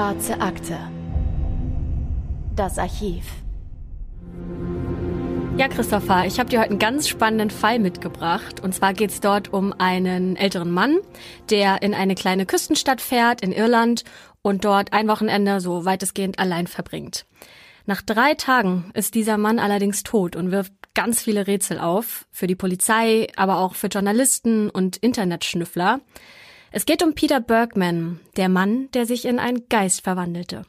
Schwarze Akte. Das Archiv. Ja, Christopher, ich habe dir heute einen ganz spannenden Fall mitgebracht. Und zwar geht es dort um einen älteren Mann, der in eine kleine Küstenstadt fährt in Irland und dort ein Wochenende so weitestgehend allein verbringt. Nach drei Tagen ist dieser Mann allerdings tot und wirft ganz viele Rätsel auf, für die Polizei, aber auch für Journalisten und Internetschnüffler. Es geht um Peter Bergman, der Mann, der sich in einen Geist verwandelte.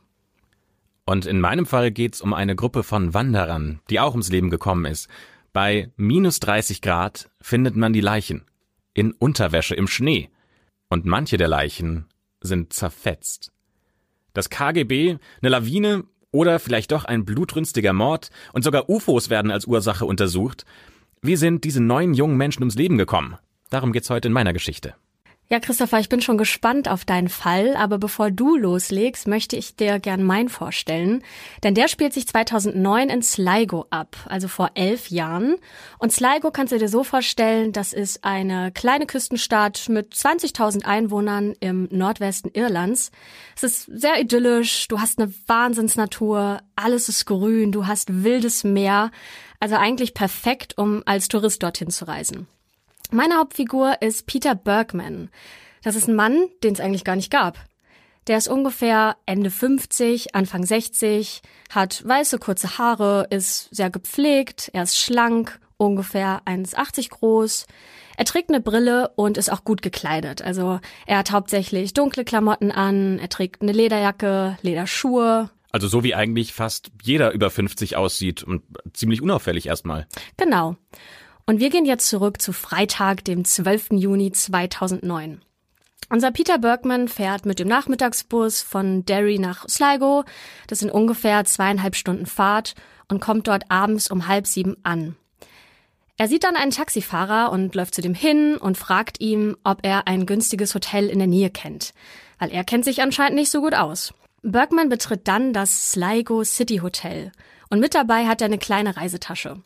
Und in meinem Fall geht's um eine Gruppe von Wanderern, die auch ums Leben gekommen ist. Bei minus 30 Grad findet man die Leichen. In Unterwäsche im Schnee. Und manche der Leichen sind zerfetzt. Das KGB, eine Lawine oder vielleicht doch ein blutrünstiger Mord und sogar UFOs werden als Ursache untersucht. Wie sind diese neun jungen Menschen ums Leben gekommen? Darum geht's heute in meiner Geschichte. Ja, Christopher, ich bin schon gespannt auf deinen Fall, aber bevor du loslegst, möchte ich dir gern meinen vorstellen. Denn der spielt sich 2009 in Sligo ab, also vor elf Jahren. Und Sligo kannst du dir so vorstellen, das ist eine kleine Küstenstadt mit 20.000 Einwohnern im Nordwesten Irlands. Es ist sehr idyllisch, du hast eine Wahnsinnsnatur, alles ist grün, du hast wildes Meer. Also eigentlich perfekt, um als Tourist dorthin zu reisen. Meine Hauptfigur ist Peter Bergman. Das ist ein Mann, den es eigentlich gar nicht gab. Der ist ungefähr Ende 50, Anfang 60, hat weiße kurze Haare, ist sehr gepflegt, er ist schlank, ungefähr 1,80 groß. Er trägt eine Brille und ist auch gut gekleidet. Also er hat hauptsächlich dunkle Klamotten an, er trägt eine Lederjacke, Lederschuhe. Also so wie eigentlich fast jeder über 50 aussieht und ziemlich unauffällig erstmal. Genau. Und wir gehen jetzt zurück zu Freitag, dem 12. Juni 2009. Unser Peter Bergman fährt mit dem Nachmittagsbus von Derry nach Sligo. Das sind ungefähr zweieinhalb Stunden Fahrt und kommt dort abends um halb sieben an. Er sieht dann einen Taxifahrer und läuft zu dem hin und fragt ihm, ob er ein günstiges Hotel in der Nähe kennt, weil er kennt sich anscheinend nicht so gut aus. Bergman betritt dann das Sligo City Hotel und mit dabei hat er eine kleine Reisetasche.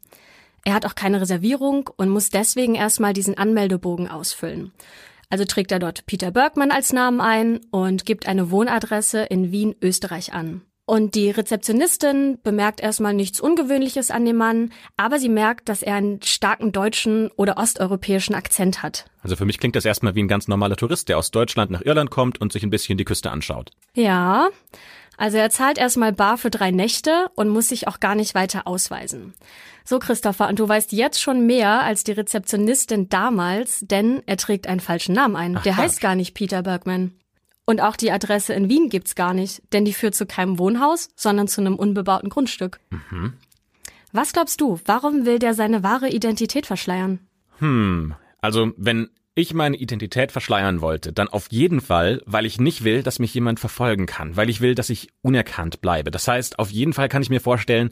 Er hat auch keine Reservierung und muss deswegen erstmal diesen Anmeldebogen ausfüllen. Also trägt er dort Peter Bergmann als Namen ein und gibt eine Wohnadresse in Wien, Österreich an. Und die Rezeptionistin bemerkt erstmal nichts Ungewöhnliches an dem Mann, aber sie merkt, dass er einen starken deutschen oder osteuropäischen Akzent hat. Also für mich klingt das erstmal wie ein ganz normaler Tourist, der aus Deutschland nach Irland kommt und sich ein bisschen die Küste anschaut. Ja, also er zahlt erstmal bar für drei Nächte und muss sich auch gar nicht weiter ausweisen. So, Christopher, und du weißt jetzt schon mehr als die Rezeptionistin damals, denn er trägt einen falschen Namen ein. Ach, Der heißt gar nicht Peter Bergman. Und auch die Adresse in Wien gibt's gar nicht, denn die führt zu keinem Wohnhaus, sondern zu einem unbebauten Grundstück. Mhm. Was glaubst du, warum will der seine wahre Identität verschleiern? Hm, also wenn ich meine Identität verschleiern wollte, dann auf jeden Fall, weil ich nicht will, dass mich jemand verfolgen kann, weil ich will, dass ich unerkannt bleibe. Das heißt, auf jeden Fall kann ich mir vorstellen,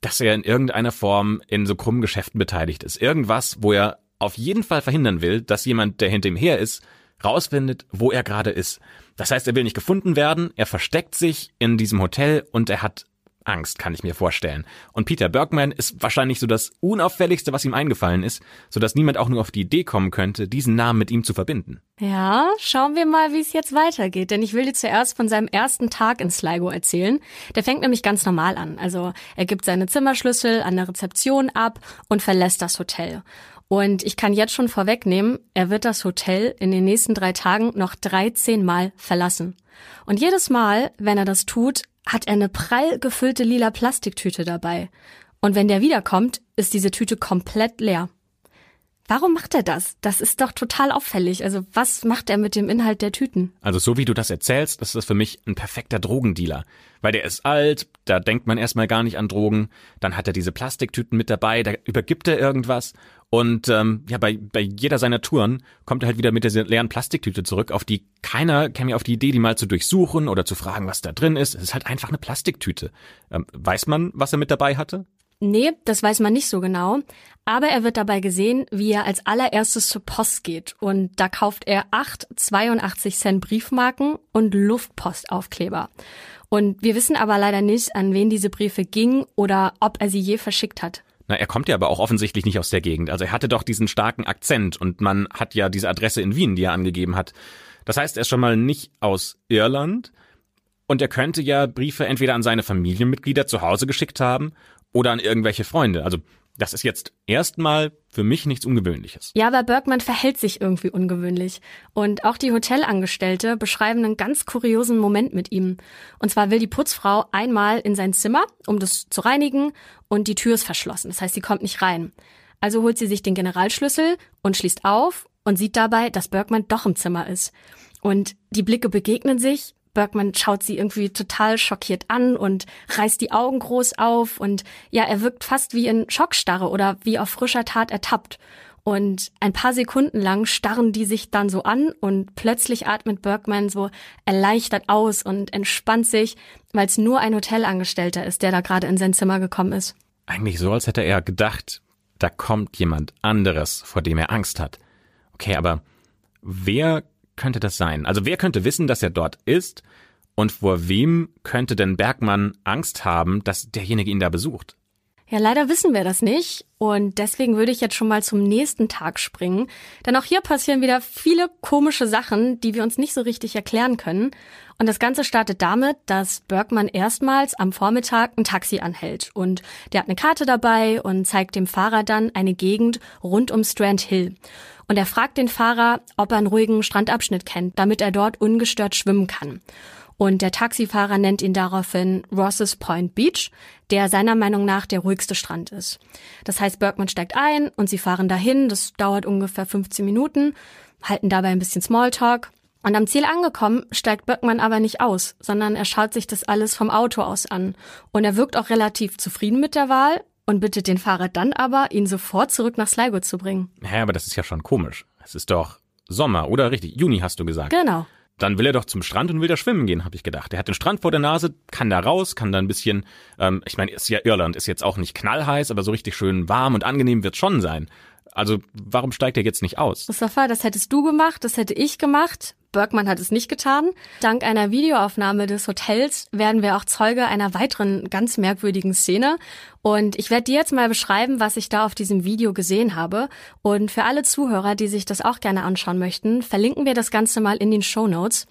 dass er in irgendeiner Form in so krummen Geschäften beteiligt ist. Irgendwas, wo er auf jeden Fall verhindern will, dass jemand, der hinter ihm her ist, rausfindet, wo er gerade ist. Das heißt, er will nicht gefunden werden, er versteckt sich in diesem Hotel und er hat Angst, kann ich mir vorstellen. Und Peter Bergman ist wahrscheinlich so das unauffälligste, was ihm eingefallen ist, sodass niemand auch nur auf die Idee kommen könnte, diesen Namen mit ihm zu verbinden. Ja, schauen wir mal, wie es jetzt weitergeht, denn ich will dir zuerst von seinem ersten Tag in Sligo erzählen. Der fängt nämlich ganz normal an. Also er gibt seine Zimmerschlüssel an der Rezeption ab und verlässt das Hotel. Und ich kann jetzt schon vorwegnehmen, er wird das Hotel in den nächsten drei Tagen noch 13 Mal verlassen. Und jedes Mal, wenn er das tut, hat er eine prall gefüllte lila Plastiktüte dabei. Und wenn der wiederkommt, ist diese Tüte komplett leer. Warum macht er das? Das ist doch total auffällig. Also was macht er mit dem Inhalt der Tüten? Also so wie du das erzählst, ist das für mich ein perfekter Drogendealer. Weil der ist alt, da denkt man erstmal gar nicht an Drogen, dann hat er diese Plastiktüten mit dabei, da übergibt er irgendwas und ähm, ja, bei, bei jeder seiner Touren kommt er halt wieder mit dieser leeren Plastiktüte zurück, auf die keiner käme auf die Idee, die mal zu durchsuchen oder zu fragen, was da drin ist. Es ist halt einfach eine Plastiktüte. Ähm, weiß man, was er mit dabei hatte? Nee, das weiß man nicht so genau. Aber er wird dabei gesehen, wie er als allererstes zur Post geht. Und da kauft er acht 82 Cent Briefmarken und Luftpostaufkleber. Und wir wissen aber leider nicht, an wen diese Briefe gingen oder ob er sie je verschickt hat. Na, er kommt ja aber auch offensichtlich nicht aus der Gegend. Also er hatte doch diesen starken Akzent und man hat ja diese Adresse in Wien, die er angegeben hat. Das heißt, er ist schon mal nicht aus Irland. Und er könnte ja Briefe entweder an seine Familienmitglieder zu Hause geschickt haben oder an irgendwelche Freunde. Also das ist jetzt erstmal für mich nichts Ungewöhnliches. Ja, aber Bergmann verhält sich irgendwie ungewöhnlich. Und auch die Hotelangestellte beschreiben einen ganz kuriosen Moment mit ihm. Und zwar will die Putzfrau einmal in sein Zimmer, um das zu reinigen, und die Tür ist verschlossen. Das heißt, sie kommt nicht rein. Also holt sie sich den Generalschlüssel und schließt auf und sieht dabei, dass Bergmann doch im Zimmer ist. Und die Blicke begegnen sich Bergman schaut sie irgendwie total schockiert an und reißt die Augen groß auf und ja, er wirkt fast wie in Schockstarre oder wie auf frischer Tat ertappt. Und ein paar Sekunden lang starren die sich dann so an und plötzlich atmet Bergman so erleichtert aus und entspannt sich, weil es nur ein Hotelangestellter ist, der da gerade in sein Zimmer gekommen ist. Eigentlich so, als hätte er gedacht, da kommt jemand anderes, vor dem er Angst hat. Okay, aber wer könnte das sein? Also wer könnte wissen, dass er dort ist? Und vor wem könnte denn Bergmann Angst haben, dass derjenige ihn da besucht? Ja, leider wissen wir das nicht. Und deswegen würde ich jetzt schon mal zum nächsten Tag springen. Denn auch hier passieren wieder viele komische Sachen, die wir uns nicht so richtig erklären können. Und das Ganze startet damit, dass Bergmann erstmals am Vormittag ein Taxi anhält. Und der hat eine Karte dabei und zeigt dem Fahrer dann eine Gegend rund um Strand Hill. Und er fragt den Fahrer, ob er einen ruhigen Strandabschnitt kennt, damit er dort ungestört schwimmen kann. Und der Taxifahrer nennt ihn daraufhin Rosses Point Beach, der seiner Meinung nach der ruhigste Strand ist. Das heißt, Bergman steigt ein und sie fahren dahin. Das dauert ungefähr 15 Minuten, halten dabei ein bisschen Smalltalk. Und am Ziel angekommen, steigt Böckmann aber nicht aus, sondern er schaut sich das alles vom Auto aus an. Und er wirkt auch relativ zufrieden mit der Wahl und bittet den Fahrer dann aber, ihn sofort zurück nach Sligo zu bringen. Hä, aber das ist ja schon komisch. Es ist doch Sommer, oder richtig? Juni hast du gesagt. Genau. Dann will er doch zum Strand und will da schwimmen gehen, habe ich gedacht. Er hat den Strand vor der Nase, kann da raus, kann da ein bisschen, ähm, ich meine, ist ja Irland, ist jetzt auch nicht knallheiß, aber so richtig schön warm und angenehm wird schon sein. Also warum steigt er jetzt nicht aus? Mustafa, das hättest du gemacht, das hätte ich gemacht. Bergmann hat es nicht getan. Dank einer Videoaufnahme des Hotels werden wir auch Zeuge einer weiteren ganz merkwürdigen Szene. Und ich werde dir jetzt mal beschreiben, was ich da auf diesem Video gesehen habe. Und für alle Zuhörer, die sich das auch gerne anschauen möchten, verlinken wir das Ganze mal in den Show Notes.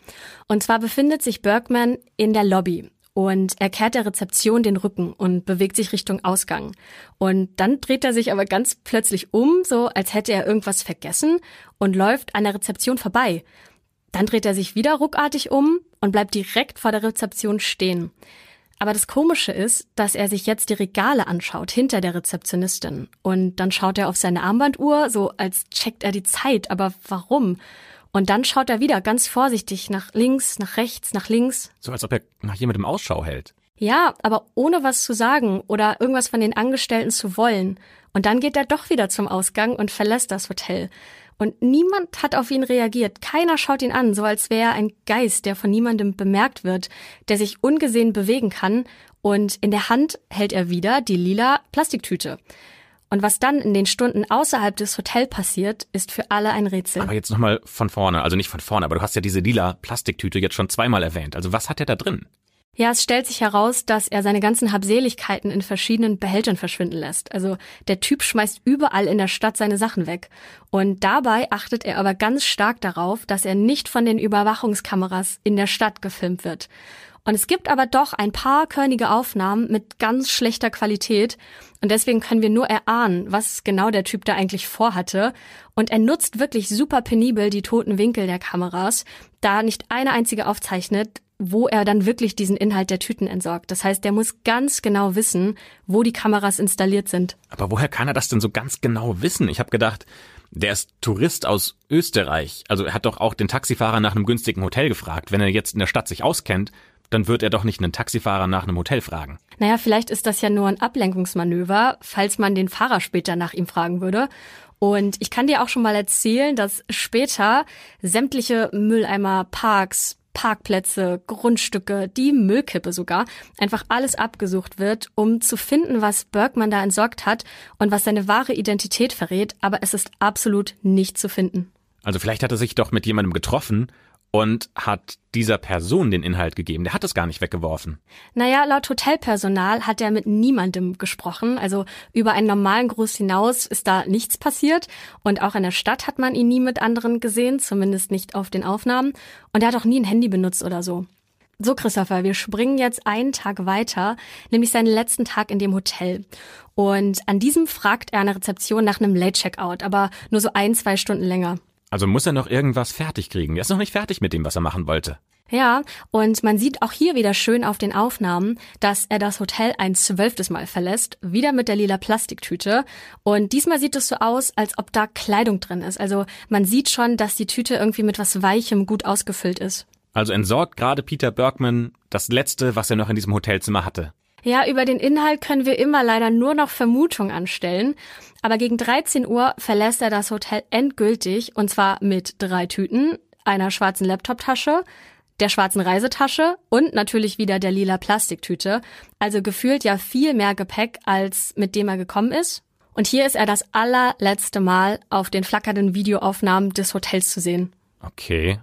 Und zwar befindet sich Bergman in der Lobby und er kehrt der Rezeption den Rücken und bewegt sich Richtung Ausgang. Und dann dreht er sich aber ganz plötzlich um, so als hätte er irgendwas vergessen und läuft an der Rezeption vorbei. Dann dreht er sich wieder ruckartig um und bleibt direkt vor der Rezeption stehen. Aber das Komische ist, dass er sich jetzt die Regale anschaut hinter der Rezeptionistin. Und dann schaut er auf seine Armbanduhr, so als checkt er die Zeit. Aber warum? Und dann schaut er wieder ganz vorsichtig nach links, nach rechts, nach links. So als ob er nach jemandem Ausschau hält. Ja, aber ohne was zu sagen oder irgendwas von den Angestellten zu wollen. Und dann geht er doch wieder zum Ausgang und verlässt das Hotel. Und niemand hat auf ihn reagiert. Keiner schaut ihn an, so als wäre er ein Geist, der von niemandem bemerkt wird, der sich ungesehen bewegen kann. Und in der Hand hält er wieder die lila Plastiktüte. Und was dann in den Stunden außerhalb des Hotels passiert, ist für alle ein Rätsel. Aber jetzt nochmal von vorne, also nicht von vorne, aber du hast ja diese lila Plastiktüte jetzt schon zweimal erwähnt. Also was hat er da drin? Ja, es stellt sich heraus, dass er seine ganzen Habseligkeiten in verschiedenen Behältern verschwinden lässt. Also der Typ schmeißt überall in der Stadt seine Sachen weg. Und dabei achtet er aber ganz stark darauf, dass er nicht von den Überwachungskameras in der Stadt gefilmt wird. Und es gibt aber doch ein paar körnige Aufnahmen mit ganz schlechter Qualität. Und deswegen können wir nur erahnen, was genau der Typ da eigentlich vorhatte. Und er nutzt wirklich super penibel die toten Winkel der Kameras, da nicht eine einzige aufzeichnet, wo er dann wirklich diesen Inhalt der Tüten entsorgt. Das heißt, der muss ganz genau wissen, wo die Kameras installiert sind. Aber woher kann er das denn so ganz genau wissen? Ich habe gedacht, der ist Tourist aus Österreich. Also er hat doch auch den Taxifahrer nach einem günstigen Hotel gefragt. Wenn er jetzt in der Stadt sich auskennt, dann wird er doch nicht einen Taxifahrer nach einem Hotel fragen. Naja, vielleicht ist das ja nur ein Ablenkungsmanöver, falls man den Fahrer später nach ihm fragen würde. Und ich kann dir auch schon mal erzählen, dass später sämtliche Mülleimer, Parks, Parkplätze, Grundstücke, die Müllkippe sogar, einfach alles abgesucht wird, um zu finden, was Bergman da entsorgt hat und was seine wahre Identität verrät, aber es ist absolut nicht zu finden. Also vielleicht hat er sich doch mit jemandem getroffen und hat dieser Person den Inhalt gegeben. Der hat es gar nicht weggeworfen. Naja, laut Hotelpersonal hat er mit niemandem gesprochen. Also über einen normalen Gruß hinaus ist da nichts passiert. Und auch in der Stadt hat man ihn nie mit anderen gesehen, zumindest nicht auf den Aufnahmen. Und er hat auch nie ein Handy benutzt oder so. So, Christopher, wir springen jetzt einen Tag weiter, nämlich seinen letzten Tag in dem Hotel. Und an diesem fragt er der Rezeption nach einem Late-Checkout, aber nur so ein, zwei Stunden länger. Also muss er noch irgendwas fertig kriegen. Er ist noch nicht fertig mit dem, was er machen wollte. Ja, und man sieht auch hier wieder schön auf den Aufnahmen, dass er das Hotel ein zwölftes Mal verlässt, wieder mit der lila Plastiktüte. Und diesmal sieht es so aus, als ob da Kleidung drin ist. Also man sieht schon, dass die Tüte irgendwie mit was Weichem gut ausgefüllt ist. Also entsorgt gerade Peter Bergman das Letzte, was er noch in diesem Hotelzimmer hatte. Ja, über den Inhalt können wir immer leider nur noch Vermutungen anstellen. Aber gegen 13 Uhr verlässt er das Hotel endgültig und zwar mit drei Tüten, einer schwarzen Laptoptasche, der schwarzen Reisetasche und natürlich wieder der lila Plastiktüte. Also gefühlt ja viel mehr Gepäck, als mit dem er gekommen ist. Und hier ist er das allerletzte Mal auf den flackernden Videoaufnahmen des Hotels zu sehen. Okay.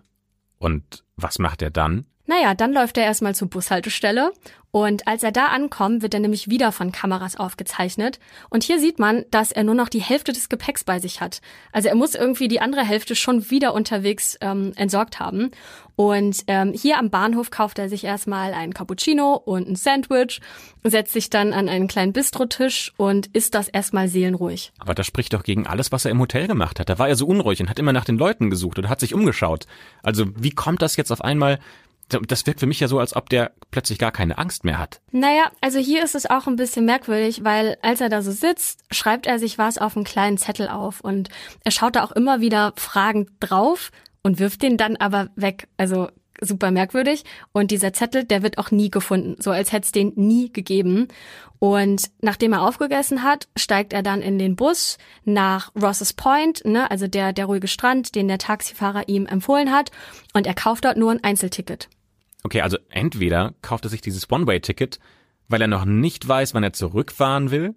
Und was macht er dann? Naja, dann läuft er erstmal zur Bushaltestelle und als er da ankommt, wird er nämlich wieder von Kameras aufgezeichnet. Und hier sieht man, dass er nur noch die Hälfte des Gepäcks bei sich hat. Also er muss irgendwie die andere Hälfte schon wieder unterwegs ähm, entsorgt haben. Und ähm, hier am Bahnhof kauft er sich erstmal einen Cappuccino und ein Sandwich, setzt sich dann an einen kleinen Bistrotisch und isst das erstmal seelenruhig. Aber das spricht doch gegen alles, was er im Hotel gemacht hat. Da war er so unruhig und hat immer nach den Leuten gesucht oder hat sich umgeschaut. Also wie kommt das jetzt auf einmal, das wirkt für mich ja so, als ob der plötzlich gar keine Angst mehr hat. Naja, also hier ist es auch ein bisschen merkwürdig, weil als er da so sitzt, schreibt er sich was auf einen kleinen Zettel auf und er schaut da auch immer wieder fragend drauf und wirft den dann aber weg. Also super merkwürdig. Und dieser Zettel, der wird auch nie gefunden, so als hätte es den nie gegeben. Und nachdem er aufgegessen hat, steigt er dann in den Bus nach Rosses Point, ne, also der, der ruhige Strand, den der Taxifahrer ihm empfohlen hat. Und er kauft dort nur ein Einzelticket. Okay, also entweder kauft er sich dieses One-Way-Ticket, weil er noch nicht weiß, wann er zurückfahren will,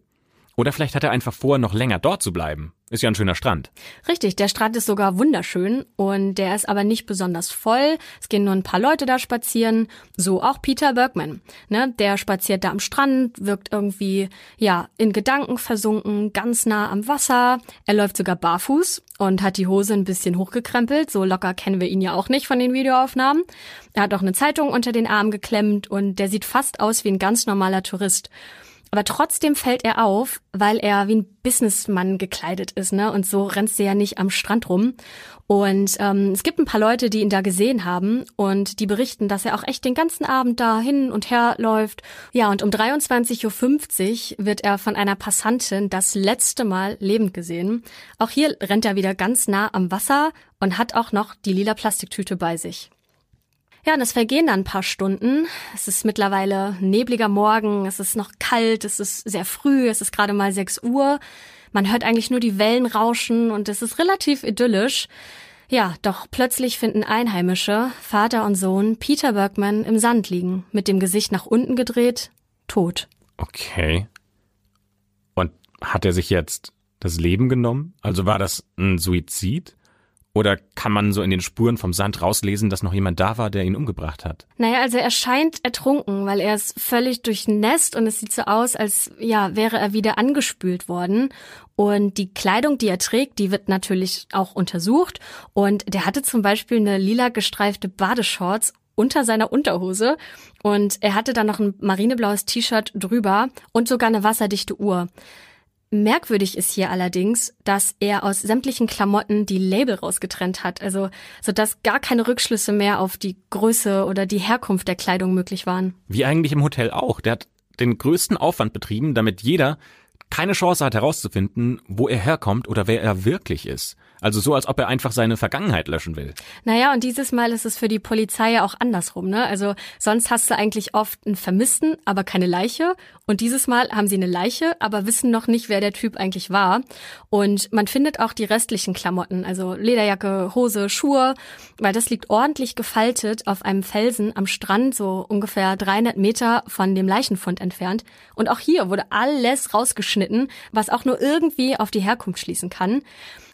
oder vielleicht hat er einfach vor, noch länger dort zu bleiben. Ist ja ein schöner Strand. Richtig, der Strand ist sogar wunderschön und der ist aber nicht besonders voll. Es gehen nur ein paar Leute da spazieren, so auch Peter Bergman. Ne, der spaziert da am Strand, wirkt irgendwie ja in Gedanken versunken, ganz nah am Wasser. Er läuft sogar barfuß und hat die Hose ein bisschen hochgekrempelt. So locker kennen wir ihn ja auch nicht von den Videoaufnahmen. Er hat auch eine Zeitung unter den Arm geklemmt und der sieht fast aus wie ein ganz normaler Tourist. Aber trotzdem fällt er auf, weil er wie ein Businessmann gekleidet ist, ne? Und so rennst du ja nicht am Strand rum. Und ähm, es gibt ein paar Leute, die ihn da gesehen haben und die berichten, dass er auch echt den ganzen Abend da hin und her läuft. Ja, und um 23.50 Uhr wird er von einer Passantin das letzte Mal lebend gesehen. Auch hier rennt er wieder ganz nah am Wasser und hat auch noch die lila Plastiktüte bei sich. Ja, und es vergehen dann ein paar Stunden. Es ist mittlerweile nebliger Morgen, es ist noch kalt, es ist sehr früh, es ist gerade mal 6 Uhr. Man hört eigentlich nur die Wellen rauschen und es ist relativ idyllisch. Ja, doch plötzlich finden Einheimische, Vater und Sohn, Peter Bergman im Sand liegen, mit dem Gesicht nach unten gedreht, tot. Okay. Und hat er sich jetzt das Leben genommen? Also war das ein Suizid? Oder kann man so in den Spuren vom Sand rauslesen, dass noch jemand da war, der ihn umgebracht hat? Naja, also er scheint ertrunken, weil er ist völlig durchnässt und es sieht so aus, als ja, wäre er wieder angespült worden. Und die Kleidung, die er trägt, die wird natürlich auch untersucht. Und der hatte zum Beispiel eine lila gestreifte Badeshorts unter seiner Unterhose und er hatte dann noch ein marineblaues T-Shirt drüber und sogar eine wasserdichte Uhr. Merkwürdig ist hier allerdings, dass er aus sämtlichen Klamotten die Label rausgetrennt hat, also so dass gar keine Rückschlüsse mehr auf die Größe oder die Herkunft der Kleidung möglich waren. Wie eigentlich im Hotel auch. Der hat den größten Aufwand betrieben, damit jeder keine Chance hat herauszufinden, wo er herkommt oder wer er wirklich ist. Also so, als ob er einfach seine Vergangenheit löschen will. Naja, und dieses Mal ist es für die Polizei ja auch andersrum, ne? Also sonst hast du eigentlich oft einen Vermissten, aber keine Leiche. Und dieses Mal haben sie eine Leiche, aber wissen noch nicht, wer der Typ eigentlich war. Und man findet auch die restlichen Klamotten, also Lederjacke, Hose, Schuhe, weil das liegt ordentlich gefaltet auf einem Felsen am Strand, so ungefähr 300 Meter von dem Leichenfund entfernt. Und auch hier wurde alles rausgeschnitten, was auch nur irgendwie auf die Herkunft schließen kann.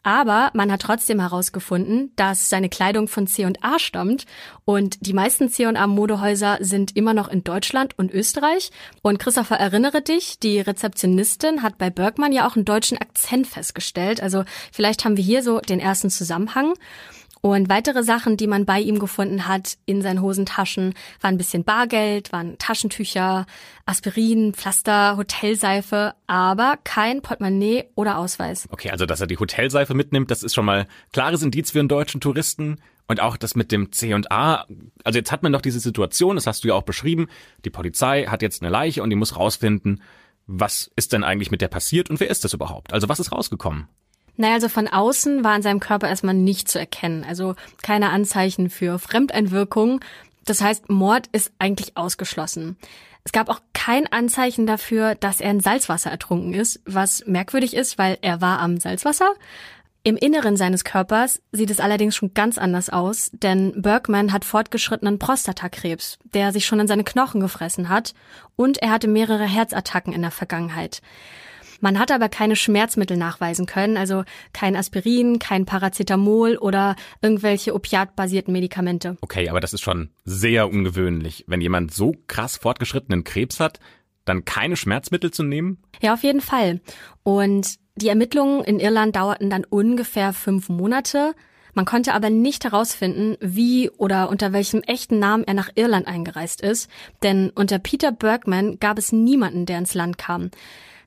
Aber man hat trotzdem herausgefunden, dass seine Kleidung von C&A stammt und die meisten C&A Modehäuser sind immer noch in Deutschland und Österreich. Und Christopher, erinnere dich, die Rezeptionistin hat bei Bergmann ja auch einen deutschen Akzent festgestellt. Also vielleicht haben wir hier so den ersten Zusammenhang. Und weitere Sachen, die man bei ihm gefunden hat in seinen Hosentaschen, waren ein bisschen Bargeld, waren Taschentücher, Aspirin, Pflaster, Hotelseife, aber kein Portemonnaie oder Ausweis. Okay, also dass er die Hotelseife mitnimmt, das ist schon mal klares Indiz für einen deutschen Touristen. Und auch das mit dem C und A. Also jetzt hat man doch diese Situation, das hast du ja auch beschrieben. Die Polizei hat jetzt eine Leiche und die muss rausfinden, was ist denn eigentlich mit der passiert und wer ist das überhaupt? Also was ist rausgekommen? Naja, also von außen war an seinem Körper erstmal nicht zu erkennen. Also keine Anzeichen für Fremdeinwirkung. Das heißt, Mord ist eigentlich ausgeschlossen. Es gab auch kein Anzeichen dafür, dass er in Salzwasser ertrunken ist, was merkwürdig ist, weil er war am Salzwasser. Im Inneren seines Körpers sieht es allerdings schon ganz anders aus, denn Bergman hat fortgeschrittenen Prostatakrebs, der sich schon in seine Knochen gefressen hat, und er hatte mehrere Herzattacken in der Vergangenheit. Man hat aber keine Schmerzmittel nachweisen können, also kein Aspirin, kein Paracetamol oder irgendwelche opiatbasierten Medikamente. Okay, aber das ist schon sehr ungewöhnlich, wenn jemand so krass fortgeschrittenen Krebs hat, dann keine Schmerzmittel zu nehmen? Ja, auf jeden Fall. Und die Ermittlungen in Irland dauerten dann ungefähr fünf Monate. Man konnte aber nicht herausfinden, wie oder unter welchem echten Namen er nach Irland eingereist ist, denn unter Peter Bergman gab es niemanden, der ins Land kam.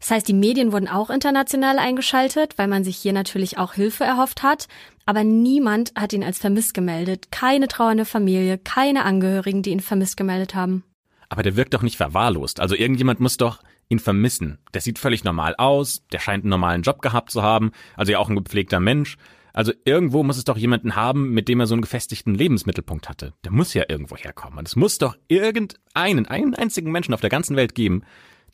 Das heißt, die Medien wurden auch international eingeschaltet, weil man sich hier natürlich auch Hilfe erhofft hat. Aber niemand hat ihn als vermisst gemeldet. Keine trauernde Familie, keine Angehörigen, die ihn vermisst gemeldet haben. Aber der wirkt doch nicht verwahrlost. Also irgendjemand muss doch ihn vermissen. Der sieht völlig normal aus, der scheint einen normalen Job gehabt zu haben, also ja auch ein gepflegter Mensch. Also irgendwo muss es doch jemanden haben, mit dem er so einen gefestigten Lebensmittelpunkt hatte. Der muss ja irgendwo herkommen. Und es muss doch irgendeinen, einen einzigen Menschen auf der ganzen Welt geben,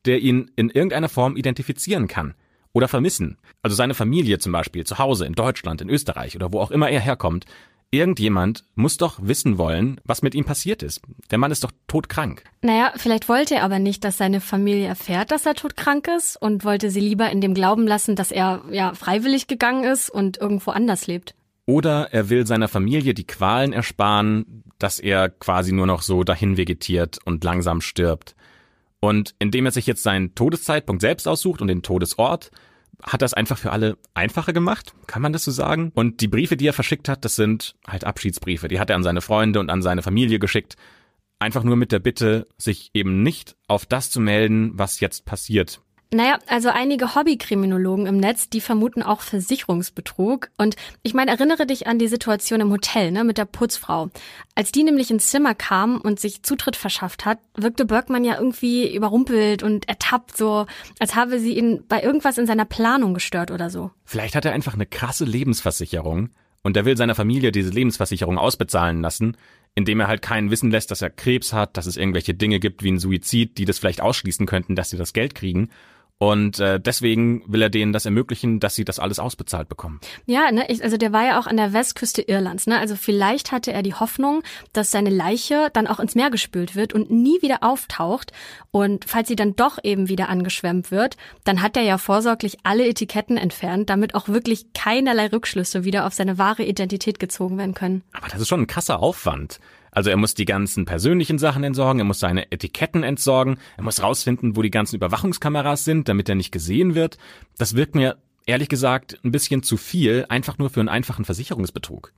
der ihn in irgendeiner Form identifizieren kann oder vermissen. Also seine Familie zum Beispiel, zu Hause, in Deutschland, in Österreich oder wo auch immer er herkommt. Irgendjemand muss doch wissen wollen, was mit ihm passiert ist. Der Mann ist doch todkrank. Naja, vielleicht wollte er aber nicht, dass seine Familie erfährt, dass er todkrank ist und wollte sie lieber in dem Glauben lassen, dass er ja freiwillig gegangen ist und irgendwo anders lebt. Oder er will seiner Familie die Qualen ersparen, dass er quasi nur noch so dahin vegetiert und langsam stirbt. Und indem er sich jetzt seinen Todeszeitpunkt selbst aussucht und den Todesort, hat das einfach für alle einfacher gemacht, kann man das so sagen? Und die Briefe, die er verschickt hat, das sind halt Abschiedsbriefe. Die hat er an seine Freunde und an seine Familie geschickt. Einfach nur mit der Bitte, sich eben nicht auf das zu melden, was jetzt passiert. Naja, also einige Hobbykriminologen im Netz, die vermuten auch Versicherungsbetrug. Und ich meine, erinnere dich an die Situation im Hotel, ne, mit der Putzfrau. Als die nämlich ins Zimmer kam und sich Zutritt verschafft hat, wirkte Bergmann ja irgendwie überrumpelt und ertappt, so als habe sie ihn bei irgendwas in seiner Planung gestört oder so. Vielleicht hat er einfach eine krasse Lebensversicherung und er will seiner Familie diese Lebensversicherung ausbezahlen lassen, indem er halt keinen wissen lässt, dass er Krebs hat, dass es irgendwelche Dinge gibt wie ein Suizid, die das vielleicht ausschließen könnten, dass sie das Geld kriegen. Und äh, deswegen will er denen das ermöglichen, dass sie das alles ausbezahlt bekommen. Ja, ne, ich, also der war ja auch an der Westküste Irlands. Ne? Also vielleicht hatte er die Hoffnung, dass seine Leiche dann auch ins Meer gespült wird und nie wieder auftaucht. Und falls sie dann doch eben wieder angeschwemmt wird, dann hat er ja vorsorglich alle Etiketten entfernt, damit auch wirklich keinerlei Rückschlüsse wieder auf seine wahre Identität gezogen werden können. Aber das ist schon ein krasser Aufwand. Also er muss die ganzen persönlichen Sachen entsorgen, er muss seine Etiketten entsorgen, er muss rausfinden, wo die ganzen Überwachungskameras sind, damit er nicht gesehen wird. Das wirkt mir ehrlich gesagt ein bisschen zu viel, einfach nur für einen einfachen Versicherungsbetrug.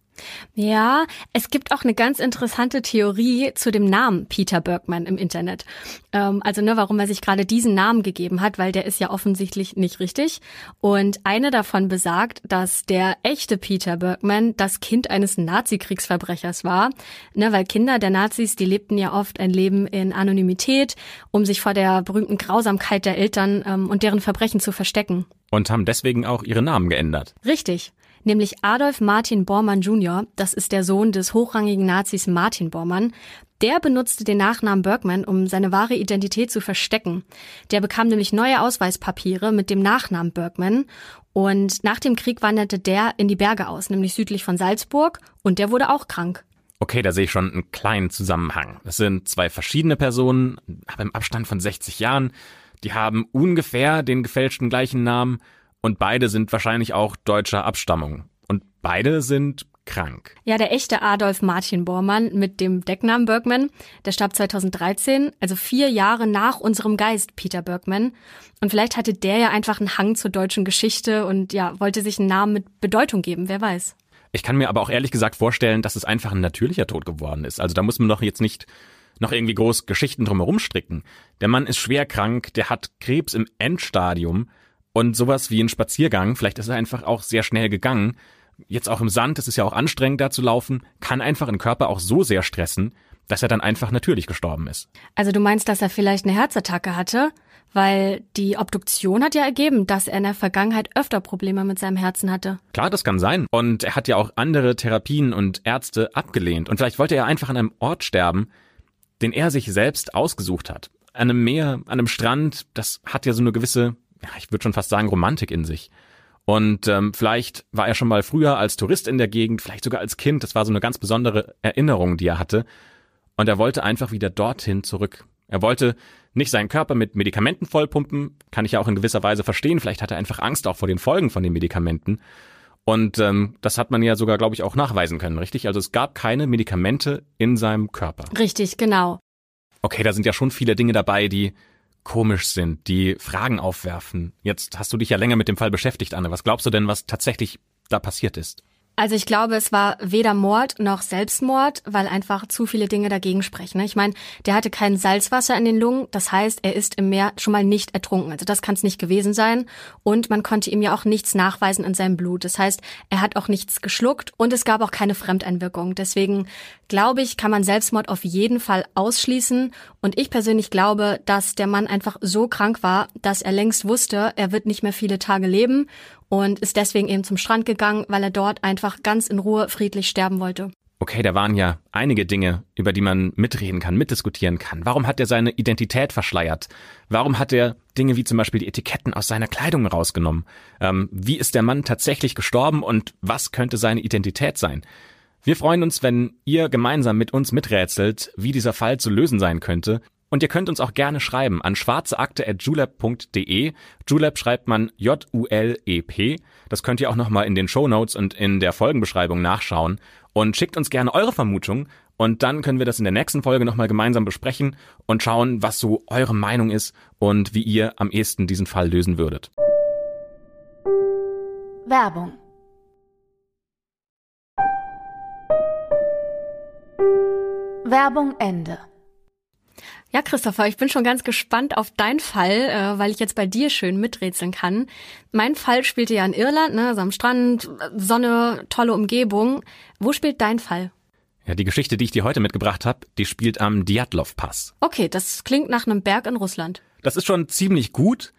Ja, es gibt auch eine ganz interessante Theorie zu dem Namen Peter Bergman im Internet. Ähm, also ne, warum er sich gerade diesen Namen gegeben hat, weil der ist ja offensichtlich nicht richtig. Und eine davon besagt, dass der echte Peter Bergman das Kind eines Nazi-Kriegsverbrechers war. Ne, weil Kinder der Nazis, die lebten ja oft ein Leben in Anonymität, um sich vor der berühmten Grausamkeit der Eltern ähm, und deren Verbrechen zu verstecken. Und haben deswegen auch ihre Namen geändert. Richtig nämlich Adolf Martin Bormann Jr., das ist der Sohn des hochrangigen Nazis Martin Bormann, der benutzte den Nachnamen Bergman, um seine wahre Identität zu verstecken. Der bekam nämlich neue Ausweispapiere mit dem Nachnamen Bergman und nach dem Krieg wanderte der in die Berge aus, nämlich südlich von Salzburg und der wurde auch krank. Okay, da sehe ich schon einen kleinen Zusammenhang. Das sind zwei verschiedene Personen, aber im Abstand von 60 Jahren. Die haben ungefähr den gefälschten gleichen Namen und beide sind wahrscheinlich auch deutscher Abstammung. Und beide sind krank. Ja, der echte Adolf Martin Bormann mit dem Decknamen Bergman, der starb 2013, also vier Jahre nach unserem Geist Peter Bergman. Und vielleicht hatte der ja einfach einen Hang zur deutschen Geschichte und ja, wollte sich einen Namen mit Bedeutung geben, wer weiß. Ich kann mir aber auch ehrlich gesagt vorstellen, dass es einfach ein natürlicher Tod geworden ist. Also da muss man doch jetzt nicht noch irgendwie groß Geschichten drumherum stricken. Der Mann ist schwer krank, der hat Krebs im Endstadium und sowas wie ein Spaziergang, vielleicht ist er einfach auch sehr schnell gegangen. Jetzt auch im Sand, es ist ja auch anstrengend da zu laufen, kann einfach den Körper auch so sehr stressen, dass er dann einfach natürlich gestorben ist. Also du meinst, dass er vielleicht eine Herzattacke hatte? Weil die Obduktion hat ja ergeben, dass er in der Vergangenheit öfter Probleme mit seinem Herzen hatte. Klar, das kann sein. Und er hat ja auch andere Therapien und Ärzte abgelehnt. Und vielleicht wollte er einfach an einem Ort sterben, den er sich selbst ausgesucht hat. An einem Meer, an einem Strand, das hat ja so eine gewisse, ja, ich würde schon fast sagen, Romantik in sich. Und ähm, vielleicht war er schon mal früher als Tourist in der Gegend, vielleicht sogar als Kind. Das war so eine ganz besondere Erinnerung, die er hatte. Und er wollte einfach wieder dorthin zurück. Er wollte nicht seinen Körper mit Medikamenten vollpumpen, kann ich ja auch in gewisser Weise verstehen. Vielleicht hat er einfach Angst auch vor den Folgen von den Medikamenten. Und ähm, das hat man ja sogar, glaube ich, auch nachweisen können, richtig? Also es gab keine Medikamente in seinem Körper. Richtig, genau. Okay, da sind ja schon viele Dinge dabei, die komisch sind, die Fragen aufwerfen. Jetzt hast du dich ja länger mit dem Fall beschäftigt, Anne. Was glaubst du denn, was tatsächlich da passiert ist? Also ich glaube, es war weder Mord noch Selbstmord, weil einfach zu viele Dinge dagegen sprechen. Ne? Ich meine, der hatte kein Salzwasser in den Lungen, das heißt, er ist im Meer schon mal nicht ertrunken. Also das kann es nicht gewesen sein. Und man konnte ihm ja auch nichts nachweisen in seinem Blut. Das heißt, er hat auch nichts geschluckt und es gab auch keine Fremdeinwirkung. Deswegen glaube ich, kann man Selbstmord auf jeden Fall ausschließen. Und ich persönlich glaube, dass der Mann einfach so krank war, dass er längst wusste, er wird nicht mehr viele Tage leben und ist deswegen eben zum Strand gegangen, weil er dort einfach ganz in Ruhe friedlich sterben wollte. Okay, da waren ja einige Dinge, über die man mitreden kann, mitdiskutieren kann. Warum hat er seine Identität verschleiert? Warum hat er Dinge wie zum Beispiel die Etiketten aus seiner Kleidung rausgenommen? Ähm, wie ist der Mann tatsächlich gestorben und was könnte seine Identität sein? Wir freuen uns, wenn ihr gemeinsam mit uns miträtselt, wie dieser Fall zu lösen sein könnte. Und ihr könnt uns auch gerne schreiben an schwarzeakte.julep.de. Julep schreibt man J-U-L-E-P. Das könnt ihr auch nochmal in den Show Notes und in der Folgenbeschreibung nachschauen. Und schickt uns gerne eure Vermutung. Und dann können wir das in der nächsten Folge nochmal gemeinsam besprechen und schauen, was so eure Meinung ist und wie ihr am ehesten diesen Fall lösen würdet. Werbung Werbung Ende. Ja, Christopher, ich bin schon ganz gespannt auf deinen Fall, äh, weil ich jetzt bei dir schön miträtseln kann. Mein Fall spielte ja in Irland, ne, also am Strand, Sonne, tolle Umgebung. Wo spielt dein Fall? Ja, die Geschichte, die ich dir heute mitgebracht habe, die spielt am Djatlov-Pass. Okay, das klingt nach einem Berg in Russland. Das ist schon ziemlich gut.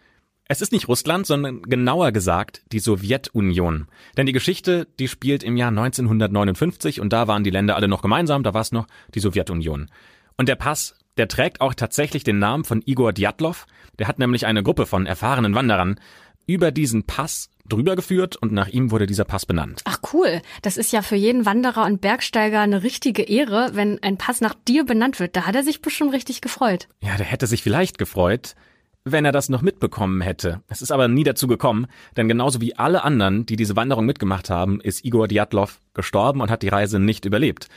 Es ist nicht Russland, sondern genauer gesagt die Sowjetunion. Denn die Geschichte, die spielt im Jahr 1959 und da waren die Länder alle noch gemeinsam, da war es noch die Sowjetunion. Und der Pass, der trägt auch tatsächlich den Namen von Igor Djatlov. Der hat nämlich eine Gruppe von erfahrenen Wanderern über diesen Pass drüber geführt und nach ihm wurde dieser Pass benannt. Ach cool, das ist ja für jeden Wanderer und Bergsteiger eine richtige Ehre, wenn ein Pass nach dir benannt wird. Da hat er sich bestimmt richtig gefreut. Ja, der hätte sich vielleicht gefreut, wenn er das noch mitbekommen hätte. Es ist aber nie dazu gekommen, denn genauso wie alle anderen, die diese Wanderung mitgemacht haben, ist Igor Djatlov gestorben und hat die Reise nicht überlebt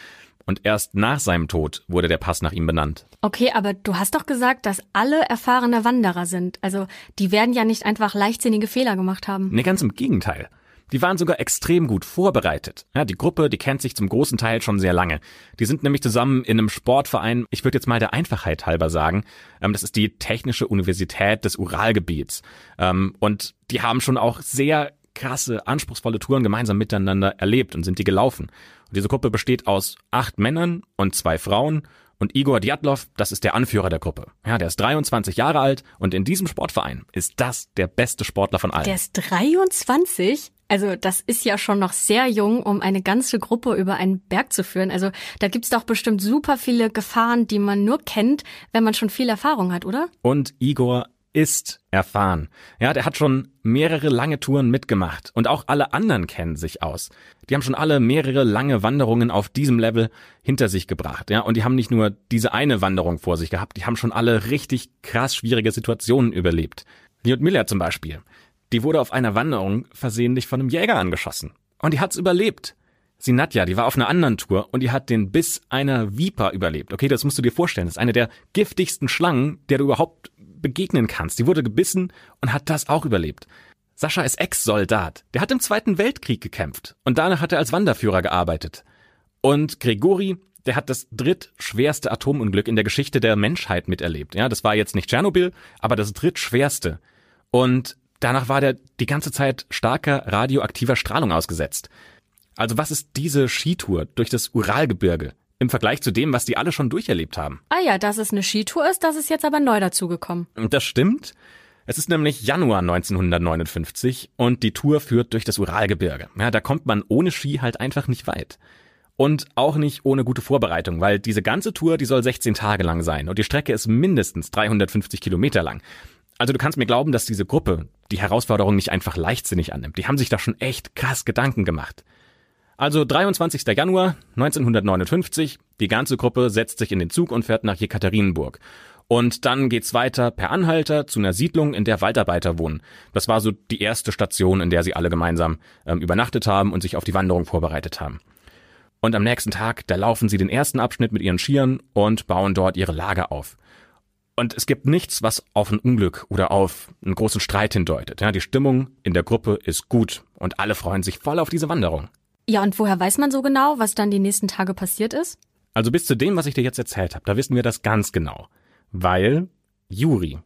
und erst nach seinem Tod wurde der Pass nach ihm benannt. Okay, aber du hast doch gesagt, dass alle erfahrene Wanderer sind. Also die werden ja nicht einfach leichtsinnige Fehler gemacht haben. Nee, ganz im Gegenteil. Die waren sogar extrem gut vorbereitet. Ja, die Gruppe, die kennt sich zum großen Teil schon sehr lange. Die sind nämlich zusammen in einem Sportverein, ich würde jetzt mal der Einfachheit halber sagen, ähm, das ist die Technische Universität des Uralgebiets. Ähm, und die haben schon auch sehr krasse, anspruchsvolle Touren gemeinsam miteinander erlebt und sind die gelaufen. Und diese Gruppe besteht aus acht Männern und zwei Frauen und Igor Djatlov, das ist der Anführer der Gruppe. Ja, der ist 23 Jahre alt und in diesem Sportverein ist das der beste Sportler von allen. Der ist 23? Also das ist ja schon noch sehr jung, um eine ganze Gruppe über einen Berg zu führen. Also da gibt's doch bestimmt super viele Gefahren, die man nur kennt, wenn man schon viel Erfahrung hat, oder? Und Igor ist erfahren. Ja, der hat schon mehrere lange Touren mitgemacht und auch alle anderen kennen sich aus. Die haben schon alle mehrere lange Wanderungen auf diesem Level hinter sich gebracht. Ja, und die haben nicht nur diese eine Wanderung vor sich gehabt, die haben schon alle richtig krass schwierige Situationen überlebt. Miller zum Beispiel. Die wurde auf einer Wanderung versehentlich von einem Jäger angeschossen. Und die hat's überlebt. Sinatja, die war auf einer anderen Tour und die hat den Biss einer Viper überlebt. Okay, das musst du dir vorstellen. Das ist eine der giftigsten Schlangen, der du überhaupt begegnen kannst. Die wurde gebissen und hat das auch überlebt. Sascha ist Ex-Soldat. Der hat im Zweiten Weltkrieg gekämpft und danach hat er als Wanderführer gearbeitet. Und Gregori, der hat das drittschwerste Atomunglück in der Geschichte der Menschheit miterlebt. Ja, das war jetzt nicht Tschernobyl, aber das drittschwerste. Und danach war der die ganze Zeit starker radioaktiver Strahlung ausgesetzt. Also was ist diese Skitour durch das Uralgebirge im Vergleich zu dem, was die alle schon durcherlebt haben? Ah ja, dass es eine Skitour ist, das ist jetzt aber neu dazugekommen. Das stimmt. Es ist nämlich Januar 1959 und die Tour führt durch das Uralgebirge. Ja, da kommt man ohne Ski halt einfach nicht weit. Und auch nicht ohne gute Vorbereitung, weil diese ganze Tour, die soll 16 Tage lang sein und die Strecke ist mindestens 350 Kilometer lang. Also du kannst mir glauben, dass diese Gruppe die Herausforderung nicht einfach leichtsinnig annimmt. Die haben sich da schon echt krass Gedanken gemacht. Also 23. Januar 1959, die ganze Gruppe setzt sich in den Zug und fährt nach Jekaterinburg. Und dann geht's weiter per Anhalter zu einer Siedlung, in der Waldarbeiter wohnen. Das war so die erste Station, in der sie alle gemeinsam ähm, übernachtet haben und sich auf die Wanderung vorbereitet haben. Und am nächsten Tag, da laufen sie den ersten Abschnitt mit ihren Skiern und bauen dort ihre Lager auf. Und es gibt nichts, was auf ein Unglück oder auf einen großen Streit hindeutet. Ja, die Stimmung in der Gruppe ist gut und alle freuen sich voll auf diese Wanderung. Ja, und woher weiß man so genau, was dann die nächsten Tage passiert ist? Also bis zu dem, was ich dir jetzt erzählt habe, da wissen wir das ganz genau. Weil Juri,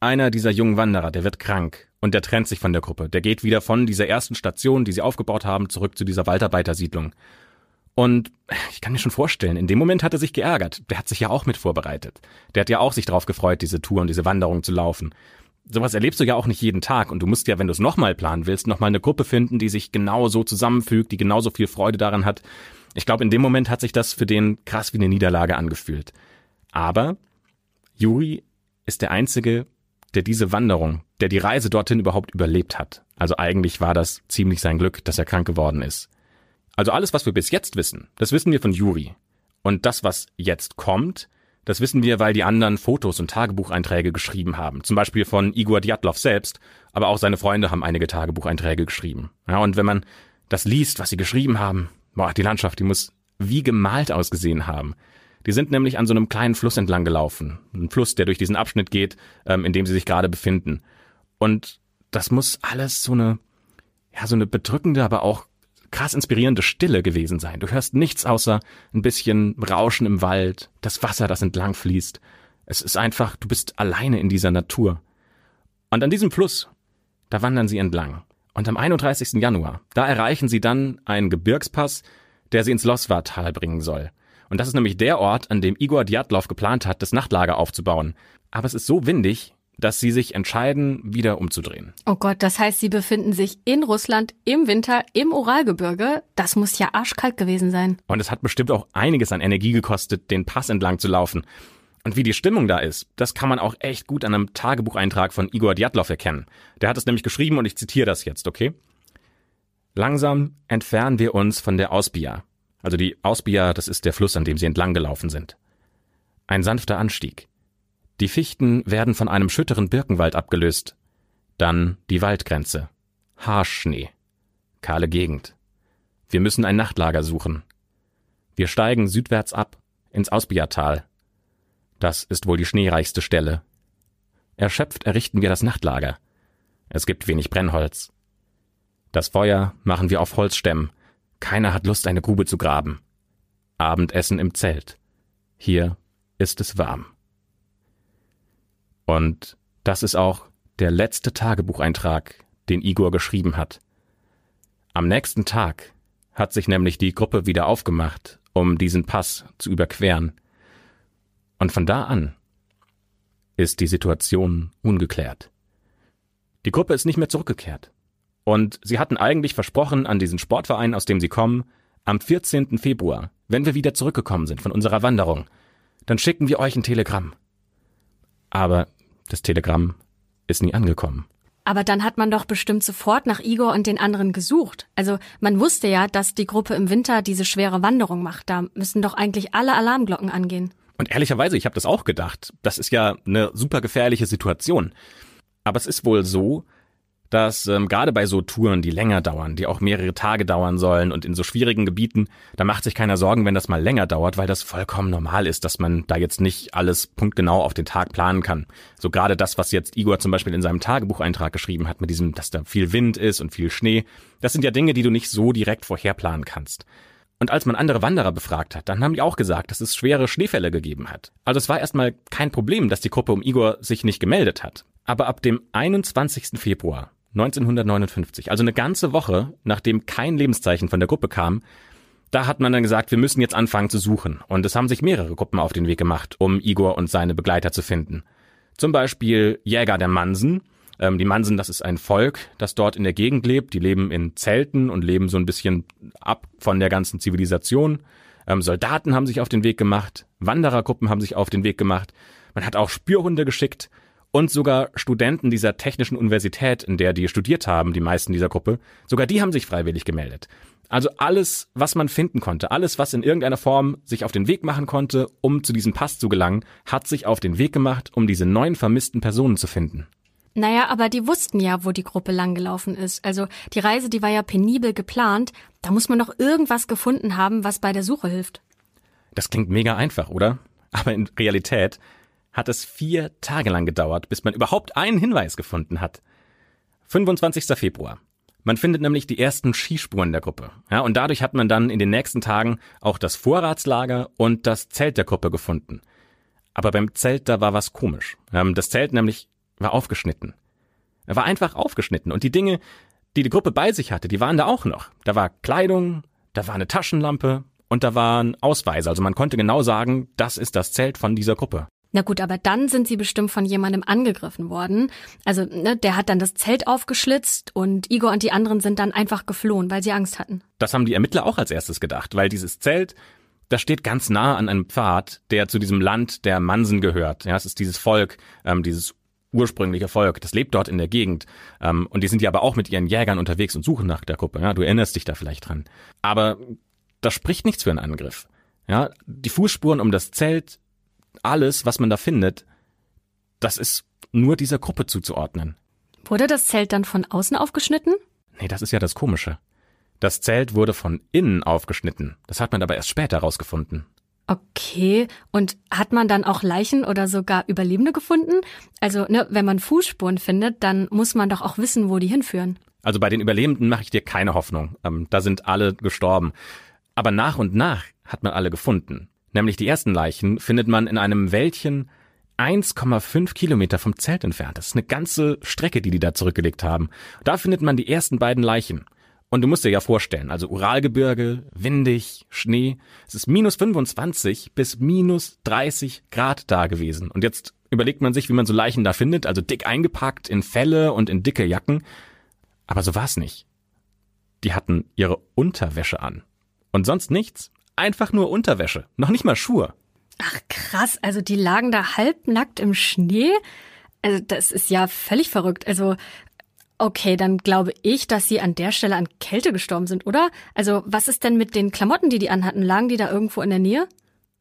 einer dieser jungen Wanderer, der wird krank und der trennt sich von der Gruppe. Der geht wieder von dieser ersten Station, die sie aufgebaut haben, zurück zu dieser Waldarbeitersiedlung. Und ich kann mir schon vorstellen, in dem Moment hat er sich geärgert. Der hat sich ja auch mit vorbereitet. Der hat ja auch sich drauf gefreut, diese Tour und diese Wanderung zu laufen. Sowas erlebst du ja auch nicht jeden Tag und du musst ja, wenn du es nochmal planen willst, nochmal eine Gruppe finden, die sich genau so zusammenfügt, die genauso viel Freude daran hat. Ich glaube, in dem Moment hat sich das für den krass wie eine Niederlage angefühlt. Aber Juri ist der Einzige, der diese Wanderung, der die Reise dorthin überhaupt überlebt hat. Also eigentlich war das ziemlich sein Glück, dass er krank geworden ist. Also alles, was wir bis jetzt wissen, das wissen wir von Juri. Und das, was jetzt kommt, das wissen wir, weil die anderen Fotos und Tagebucheinträge geschrieben haben. Zum Beispiel von Igor Djatlov selbst, aber auch seine Freunde haben einige Tagebucheinträge geschrieben. Ja, und wenn man das liest, was sie geschrieben haben, boah, die Landschaft, die muss wie gemalt ausgesehen haben. Die sind nämlich an so einem kleinen Fluss entlang gelaufen. Ein Fluss, der durch diesen Abschnitt geht, ähm, in dem sie sich gerade befinden. Und das muss alles so eine, ja, so eine bedrückende, aber auch krass inspirierende Stille gewesen sein. Du hörst nichts außer ein bisschen Rauschen im Wald, das Wasser, das entlang fließt. Es ist einfach, du bist alleine in dieser Natur. Und an diesem Fluss, da wandern sie entlang. Und am 31. Januar, da erreichen sie dann einen Gebirgspass, der sie ins Loswa-Tal bringen soll. Und das ist nämlich der Ort, an dem Igor Djatlov geplant hat, das Nachtlager aufzubauen. Aber es ist so windig, dass sie sich entscheiden, wieder umzudrehen. Oh Gott, das heißt, sie befinden sich in Russland im Winter im Uralgebirge. Das muss ja arschkalt gewesen sein. Und es hat bestimmt auch einiges an Energie gekostet, den Pass entlang zu laufen. Und wie die Stimmung da ist, das kann man auch echt gut an einem Tagebucheintrag von Igor Djatlov erkennen. Der hat es nämlich geschrieben und ich zitiere das jetzt, okay? Langsam entfernen wir uns von der Ausbia. Also die Ausbia, das ist der Fluss, an dem sie entlang gelaufen sind. Ein sanfter Anstieg. Die Fichten werden von einem schütteren Birkenwald abgelöst. Dann die Waldgrenze. Haarschnee. Kahle Gegend. Wir müssen ein Nachtlager suchen. Wir steigen südwärts ab, ins Ausbiertal. Das ist wohl die schneereichste Stelle. Erschöpft errichten wir das Nachtlager. Es gibt wenig Brennholz. Das Feuer machen wir auf Holzstämmen, keiner hat Lust, eine Grube zu graben. Abendessen im Zelt. Hier ist es warm. Und das ist auch der letzte Tagebucheintrag, den Igor geschrieben hat. Am nächsten Tag hat sich nämlich die Gruppe wieder aufgemacht, um diesen Pass zu überqueren. Und von da an ist die Situation ungeklärt. Die Gruppe ist nicht mehr zurückgekehrt. Und sie hatten eigentlich versprochen an diesen Sportverein, aus dem sie kommen, am 14. Februar, wenn wir wieder zurückgekommen sind von unserer Wanderung, dann schicken wir euch ein Telegramm. Aber das Telegramm ist nie angekommen. Aber dann hat man doch bestimmt sofort nach Igor und den anderen gesucht. Also man wusste ja, dass die Gruppe im Winter diese schwere Wanderung macht. Da müssen doch eigentlich alle Alarmglocken angehen. Und ehrlicherweise, ich habe das auch gedacht. Das ist ja eine super gefährliche Situation. Aber es ist wohl so, dass ähm, gerade bei so Touren, die länger dauern, die auch mehrere Tage dauern sollen und in so schwierigen Gebieten, da macht sich keiner Sorgen, wenn das mal länger dauert, weil das vollkommen normal ist, dass man da jetzt nicht alles punktgenau auf den Tag planen kann. So gerade das, was jetzt Igor zum Beispiel in seinem Tagebucheintrag geschrieben hat, mit diesem, dass da viel Wind ist und viel Schnee, das sind ja Dinge, die du nicht so direkt vorherplanen kannst. Und als man andere Wanderer befragt hat, dann haben die auch gesagt, dass es schwere Schneefälle gegeben hat. Also es war erstmal kein Problem, dass die Gruppe um Igor sich nicht gemeldet hat. Aber ab dem 21. Februar 1959, also eine ganze Woche, nachdem kein Lebenszeichen von der Gruppe kam, da hat man dann gesagt, wir müssen jetzt anfangen zu suchen. Und es haben sich mehrere Gruppen auf den Weg gemacht, um Igor und seine Begleiter zu finden. Zum Beispiel Jäger der Mansen. Ähm, die Mansen, das ist ein Volk, das dort in der Gegend lebt. Die leben in Zelten und leben so ein bisschen ab von der ganzen Zivilisation. Ähm, Soldaten haben sich auf den Weg gemacht. Wanderergruppen haben sich auf den Weg gemacht. Man hat auch Spürhunde geschickt. Und sogar Studenten dieser technischen Universität, in der die studiert haben, die meisten dieser Gruppe, sogar die haben sich freiwillig gemeldet. Also alles, was man finden konnte, alles, was in irgendeiner Form sich auf den Weg machen konnte, um zu diesem Pass zu gelangen, hat sich auf den Weg gemacht, um diese neun vermissten Personen zu finden. Naja, aber die wussten ja, wo die Gruppe langgelaufen ist. Also die Reise, die war ja penibel geplant. Da muss man doch irgendwas gefunden haben, was bei der Suche hilft. Das klingt mega einfach, oder? Aber in Realität hat es vier Tage lang gedauert, bis man überhaupt einen Hinweis gefunden hat. 25. Februar. Man findet nämlich die ersten Skispuren der Gruppe. Ja, und dadurch hat man dann in den nächsten Tagen auch das Vorratslager und das Zelt der Gruppe gefunden. Aber beim Zelt, da war was komisch. Ähm, das Zelt nämlich war aufgeschnitten. Er war einfach aufgeschnitten und die Dinge, die die Gruppe bei sich hatte, die waren da auch noch. Da war Kleidung, da war eine Taschenlampe und da waren Ausweise. Also man konnte genau sagen, das ist das Zelt von dieser Gruppe. Na gut, aber dann sind sie bestimmt von jemandem angegriffen worden. Also, ne, der hat dann das Zelt aufgeschlitzt und Igor und die anderen sind dann einfach geflohen, weil sie Angst hatten. Das haben die Ermittler auch als erstes gedacht, weil dieses Zelt, das steht ganz nah an einem Pfad, der zu diesem Land der Mansen gehört. Ja, es ist dieses Volk, ähm, dieses ursprüngliche Volk, das lebt dort in der Gegend. Ähm, und die sind ja aber auch mit ihren Jägern unterwegs und suchen nach der Gruppe. Ja, du erinnerst dich da vielleicht dran. Aber das spricht nichts für einen Angriff. Ja, die Fußspuren um das Zelt alles, was man da findet, das ist nur dieser Gruppe zuzuordnen. Wurde das Zelt dann von außen aufgeschnitten? Nee, das ist ja das Komische. Das Zelt wurde von innen aufgeschnitten. Das hat man aber erst später rausgefunden. Okay, und hat man dann auch Leichen oder sogar Überlebende gefunden? Also, ne, wenn man Fußspuren findet, dann muss man doch auch wissen, wo die hinführen. Also bei den Überlebenden mache ich dir keine Hoffnung. Ähm, da sind alle gestorben. Aber nach und nach hat man alle gefunden. Nämlich die ersten Leichen findet man in einem Wäldchen 1,5 Kilometer vom Zelt entfernt. Das ist eine ganze Strecke, die die da zurückgelegt haben. Da findet man die ersten beiden Leichen. Und du musst dir ja vorstellen, also Uralgebirge, windig, Schnee. Es ist minus 25 bis minus 30 Grad da gewesen. Und jetzt überlegt man sich, wie man so Leichen da findet, also dick eingepackt in Felle und in dicke Jacken. Aber so war's nicht. Die hatten ihre Unterwäsche an. Und sonst nichts. Einfach nur Unterwäsche, noch nicht mal Schuhe. Ach krass, also die lagen da halbnackt im Schnee. Also das ist ja völlig verrückt. Also okay, dann glaube ich, dass sie an der Stelle an Kälte gestorben sind, oder? Also was ist denn mit den Klamotten, die die anhatten? Lagen die da irgendwo in der Nähe?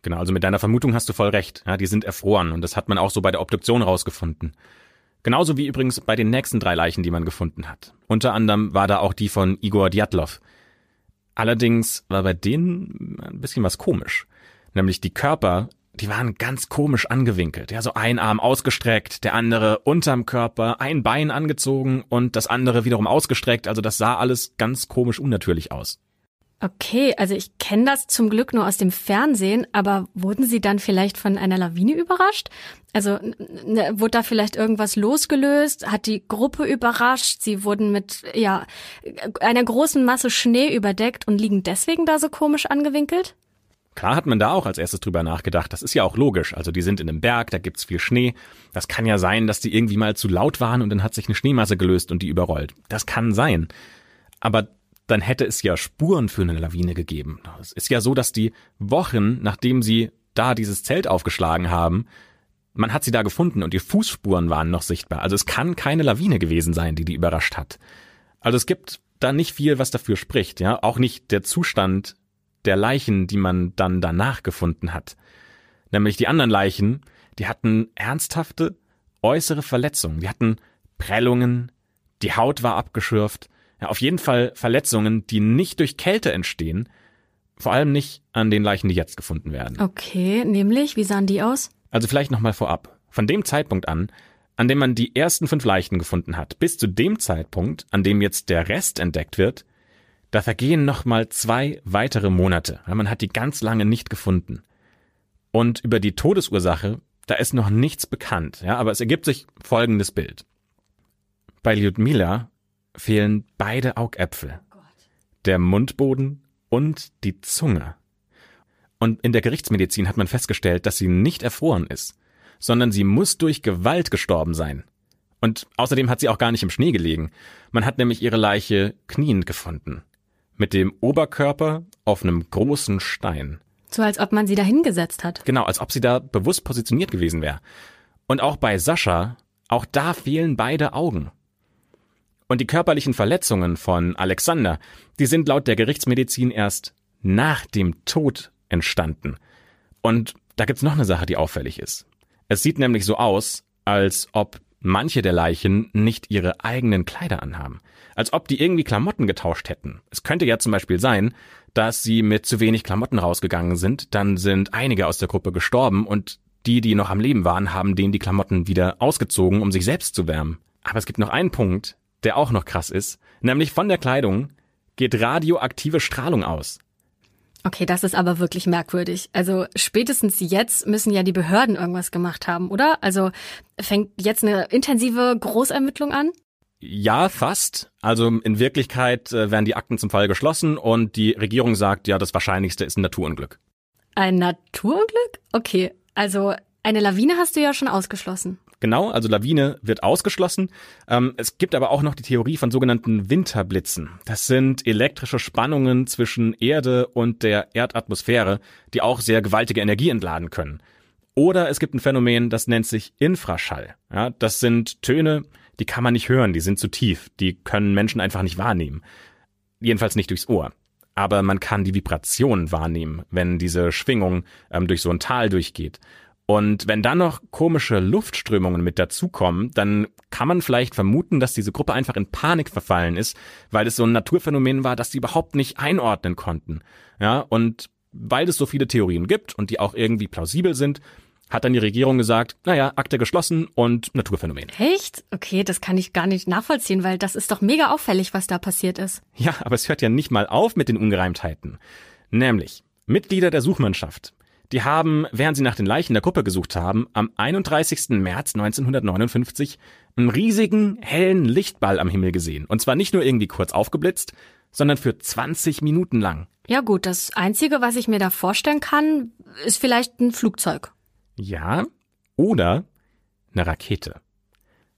Genau, also mit deiner Vermutung hast du voll recht. Ja, die sind erfroren und das hat man auch so bei der Obduktion rausgefunden. Genauso wie übrigens bei den nächsten drei Leichen, die man gefunden hat. Unter anderem war da auch die von Igor Djatlov. Allerdings war bei denen ein bisschen was komisch. Nämlich die Körper, die waren ganz komisch angewinkelt. Ja, so ein Arm ausgestreckt, der andere unterm Körper, ein Bein angezogen und das andere wiederum ausgestreckt. Also das sah alles ganz komisch unnatürlich aus. Okay, also ich kenne das zum Glück nur aus dem Fernsehen, aber wurden Sie dann vielleicht von einer Lawine überrascht? Also ne, wurde da vielleicht irgendwas losgelöst? Hat die Gruppe überrascht? Sie wurden mit ja einer großen Masse Schnee überdeckt und liegen deswegen da so komisch angewinkelt? Klar hat man da auch als erstes drüber nachgedacht. Das ist ja auch logisch. Also die sind in einem Berg, da gibt's viel Schnee. Das kann ja sein, dass die irgendwie mal zu laut waren und dann hat sich eine Schneemasse gelöst und die überrollt. Das kann sein. Aber dann hätte es ja Spuren für eine Lawine gegeben. Es ist ja so, dass die Wochen, nachdem sie da dieses Zelt aufgeschlagen haben, man hat sie da gefunden und die Fußspuren waren noch sichtbar. Also es kann keine Lawine gewesen sein, die die überrascht hat. Also es gibt da nicht viel, was dafür spricht, ja. Auch nicht der Zustand der Leichen, die man dann danach gefunden hat. Nämlich die anderen Leichen, die hatten ernsthafte äußere Verletzungen. Die hatten Prellungen, die Haut war abgeschürft. Ja, auf jeden Fall Verletzungen, die nicht durch Kälte entstehen, vor allem nicht an den Leichen, die jetzt gefunden werden. Okay, nämlich, wie sahen die aus? Also vielleicht nochmal vorab. Von dem Zeitpunkt an, an dem man die ersten fünf Leichen gefunden hat, bis zu dem Zeitpunkt, an dem jetzt der Rest entdeckt wird, da vergehen nochmal zwei weitere Monate. Man hat die ganz lange nicht gefunden. Und über die Todesursache, da ist noch nichts bekannt, ja, aber es ergibt sich folgendes Bild. Bei Lyudmila fehlen beide Augäpfel, der Mundboden und die Zunge. Und in der Gerichtsmedizin hat man festgestellt, dass sie nicht erfroren ist, sondern sie muss durch Gewalt gestorben sein. Und außerdem hat sie auch gar nicht im Schnee gelegen. Man hat nämlich ihre Leiche kniend gefunden. Mit dem Oberkörper auf einem großen Stein. So als ob man sie da hingesetzt hat. Genau, als ob sie da bewusst positioniert gewesen wäre. Und auch bei Sascha, auch da fehlen beide Augen. Und die körperlichen Verletzungen von Alexander, die sind laut der Gerichtsmedizin erst nach dem Tod entstanden. Und da gibt's noch eine Sache, die auffällig ist. Es sieht nämlich so aus, als ob manche der Leichen nicht ihre eigenen Kleider anhaben. Als ob die irgendwie Klamotten getauscht hätten. Es könnte ja zum Beispiel sein, dass sie mit zu wenig Klamotten rausgegangen sind, dann sind einige aus der Gruppe gestorben und die, die noch am Leben waren, haben denen die Klamotten wieder ausgezogen, um sich selbst zu wärmen. Aber es gibt noch einen Punkt, der auch noch krass ist, nämlich von der Kleidung geht radioaktive Strahlung aus. Okay, das ist aber wirklich merkwürdig. Also spätestens jetzt müssen ja die Behörden irgendwas gemacht haben, oder? Also fängt jetzt eine intensive Großermittlung an? Ja, fast. Also in Wirklichkeit äh, werden die Akten zum Fall geschlossen und die Regierung sagt, ja, das Wahrscheinlichste ist ein Naturunglück. Ein Naturunglück? Okay, also eine Lawine hast du ja schon ausgeschlossen. Genau, also Lawine wird ausgeschlossen. Ähm, es gibt aber auch noch die Theorie von sogenannten Winterblitzen. Das sind elektrische Spannungen zwischen Erde und der Erdatmosphäre, die auch sehr gewaltige Energie entladen können. Oder es gibt ein Phänomen, das nennt sich Infraschall. Ja, das sind Töne, die kann man nicht hören, die sind zu tief, die können Menschen einfach nicht wahrnehmen. Jedenfalls nicht durchs Ohr. Aber man kann die Vibration wahrnehmen, wenn diese Schwingung ähm, durch so ein Tal durchgeht. Und wenn dann noch komische Luftströmungen mit dazukommen, dann kann man vielleicht vermuten, dass diese Gruppe einfach in Panik verfallen ist, weil es so ein Naturphänomen war, das sie überhaupt nicht einordnen konnten. Ja, und weil es so viele Theorien gibt und die auch irgendwie plausibel sind, hat dann die Regierung gesagt, naja, Akte geschlossen und Naturphänomen. Echt? Okay, das kann ich gar nicht nachvollziehen, weil das ist doch mega auffällig, was da passiert ist. Ja, aber es hört ja nicht mal auf mit den Ungereimtheiten. Nämlich, Mitglieder der Suchmannschaft die haben, während sie nach den Leichen der Gruppe gesucht haben, am 31. März 1959 einen riesigen, hellen Lichtball am Himmel gesehen. Und zwar nicht nur irgendwie kurz aufgeblitzt, sondern für 20 Minuten lang. Ja gut, das Einzige, was ich mir da vorstellen kann, ist vielleicht ein Flugzeug. Ja, oder eine Rakete.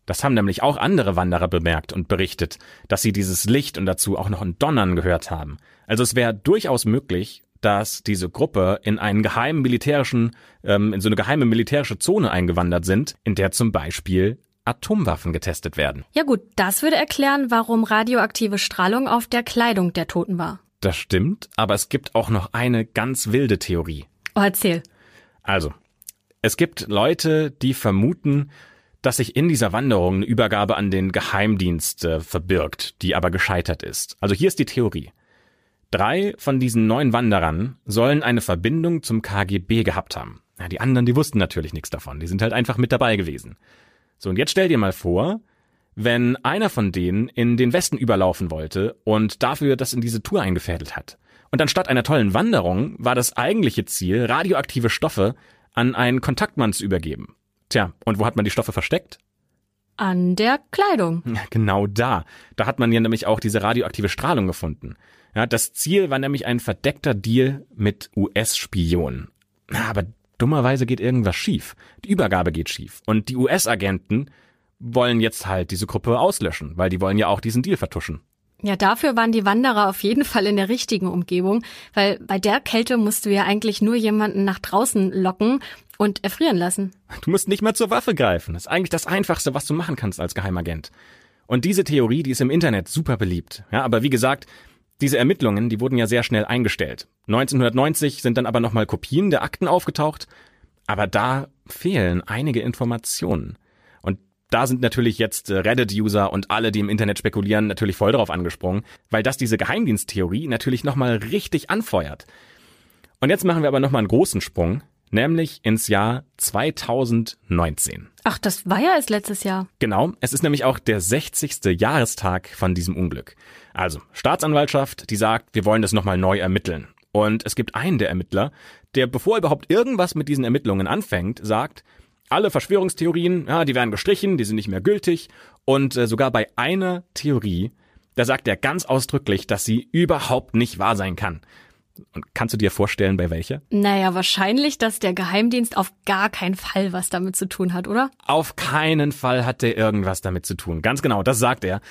Das haben nämlich auch andere Wanderer bemerkt und berichtet, dass sie dieses Licht und dazu auch noch ein Donnern gehört haben. Also es wäre durchaus möglich, dass diese Gruppe in einen geheimen militärischen, ähm, in so eine geheime militärische Zone eingewandert sind, in der zum Beispiel Atomwaffen getestet werden. Ja gut, das würde erklären, warum radioaktive Strahlung auf der Kleidung der Toten war. Das stimmt, aber es gibt auch noch eine ganz wilde Theorie. Oh, erzähl. Also, es gibt Leute, die vermuten, dass sich in dieser Wanderung eine Übergabe an den Geheimdienst äh, verbirgt, die aber gescheitert ist. Also hier ist die Theorie. Drei von diesen neun Wanderern sollen eine Verbindung zum KGB gehabt haben. Ja, die anderen, die wussten natürlich nichts davon. Die sind halt einfach mit dabei gewesen. So, und jetzt stell dir mal vor, wenn einer von denen in den Westen überlaufen wollte und dafür das in diese Tour eingefädelt hat. Und anstatt einer tollen Wanderung war das eigentliche Ziel, radioaktive Stoffe an einen Kontaktmann zu übergeben. Tja, und wo hat man die Stoffe versteckt? An der Kleidung. Ja, genau da. Da hat man ja nämlich auch diese radioaktive Strahlung gefunden. Ja, das Ziel war nämlich ein verdeckter Deal mit US-Spionen. Aber dummerweise geht irgendwas schief. Die Übergabe geht schief. Und die US-Agenten wollen jetzt halt diese Gruppe auslöschen, weil die wollen ja auch diesen Deal vertuschen. Ja, dafür waren die Wanderer auf jeden Fall in der richtigen Umgebung, weil bei der Kälte musst du ja eigentlich nur jemanden nach draußen locken und erfrieren lassen. Du musst nicht mal zur Waffe greifen. Das ist eigentlich das Einfachste, was du machen kannst als Geheimagent. Und diese Theorie, die ist im Internet super beliebt. Ja, aber wie gesagt, diese Ermittlungen, die wurden ja sehr schnell eingestellt. 1990 sind dann aber nochmal Kopien der Akten aufgetaucht, aber da fehlen einige Informationen. Und da sind natürlich jetzt äh, Reddit-User und alle, die im Internet spekulieren, natürlich voll drauf angesprungen, weil das diese Geheimdiensttheorie natürlich nochmal richtig anfeuert. Und jetzt machen wir aber nochmal einen großen Sprung, nämlich ins Jahr 2019. Ach, das war ja erst letztes Jahr. Genau, es ist nämlich auch der 60. Jahrestag von diesem Unglück. Also, Staatsanwaltschaft, die sagt, wir wollen das nochmal neu ermitteln. Und es gibt einen der Ermittler, der, bevor überhaupt irgendwas mit diesen Ermittlungen anfängt, sagt, alle Verschwörungstheorien, ja, die werden gestrichen, die sind nicht mehr gültig. Und äh, sogar bei einer Theorie, da sagt er ganz ausdrücklich, dass sie überhaupt nicht wahr sein kann. Und kannst du dir vorstellen, bei welcher? Naja, wahrscheinlich, dass der Geheimdienst auf gar keinen Fall was damit zu tun hat, oder? Auf keinen Fall hat der irgendwas damit zu tun. Ganz genau, das sagt er.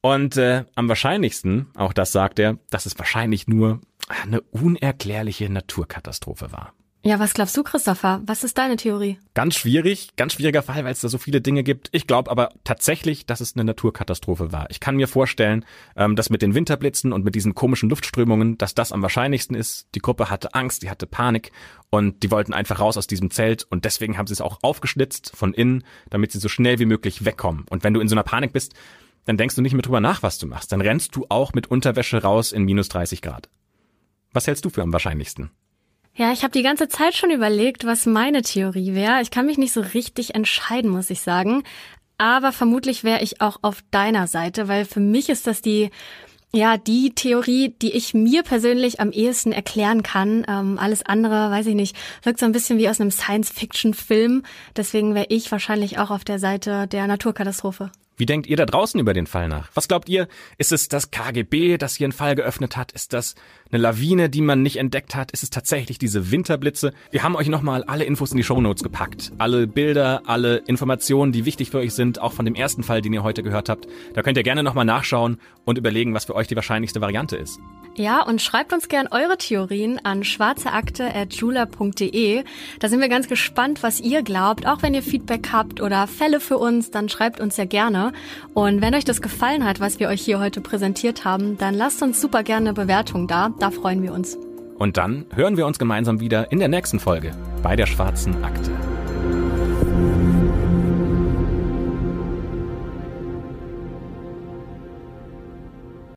Und äh, am wahrscheinlichsten, auch das sagt er, dass es wahrscheinlich nur eine unerklärliche Naturkatastrophe war. Ja, was glaubst du, Christopher? Was ist deine Theorie? Ganz schwierig, ganz schwieriger Fall, weil es da so viele Dinge gibt. Ich glaube aber tatsächlich, dass es eine Naturkatastrophe war. Ich kann mir vorstellen, ähm, dass mit den Winterblitzen und mit diesen komischen Luftströmungen, dass das am wahrscheinlichsten ist. Die Gruppe hatte Angst, die hatte Panik und die wollten einfach raus aus diesem Zelt und deswegen haben sie es auch aufgeschlitzt von innen, damit sie so schnell wie möglich wegkommen. Und wenn du in so einer Panik bist, dann denkst du nicht mehr drüber nach, was du machst. Dann rennst du auch mit Unterwäsche raus in minus 30 Grad. Was hältst du für am wahrscheinlichsten? Ja, ich habe die ganze Zeit schon überlegt, was meine Theorie wäre. Ich kann mich nicht so richtig entscheiden, muss ich sagen. Aber vermutlich wäre ich auch auf deiner Seite, weil für mich ist das die, ja, die Theorie, die ich mir persönlich am ehesten erklären kann. Ähm, alles andere, weiß ich nicht, wirkt so ein bisschen wie aus einem Science-Fiction-Film. Deswegen wäre ich wahrscheinlich auch auf der Seite der Naturkatastrophe. Wie denkt ihr da draußen über den Fall nach? Was glaubt ihr? Ist es das KGB, das hier einen Fall geöffnet hat? Ist das eine Lawine, die man nicht entdeckt hat? Ist es tatsächlich diese Winterblitze? Wir haben euch nochmal alle Infos in die Shownotes gepackt. Alle Bilder, alle Informationen, die wichtig für euch sind, auch von dem ersten Fall, den ihr heute gehört habt. Da könnt ihr gerne nochmal nachschauen und überlegen, was für euch die wahrscheinlichste Variante ist. Ja, und schreibt uns gern eure Theorien an schwarzeakte.jula.de. Da sind wir ganz gespannt, was ihr glaubt. Auch wenn ihr Feedback habt oder Fälle für uns, dann schreibt uns ja gerne. Und wenn euch das gefallen hat, was wir euch hier heute präsentiert haben, dann lasst uns super gerne eine Bewertung da. Da freuen wir uns. Und dann hören wir uns gemeinsam wieder in der nächsten Folge bei der Schwarzen Akte.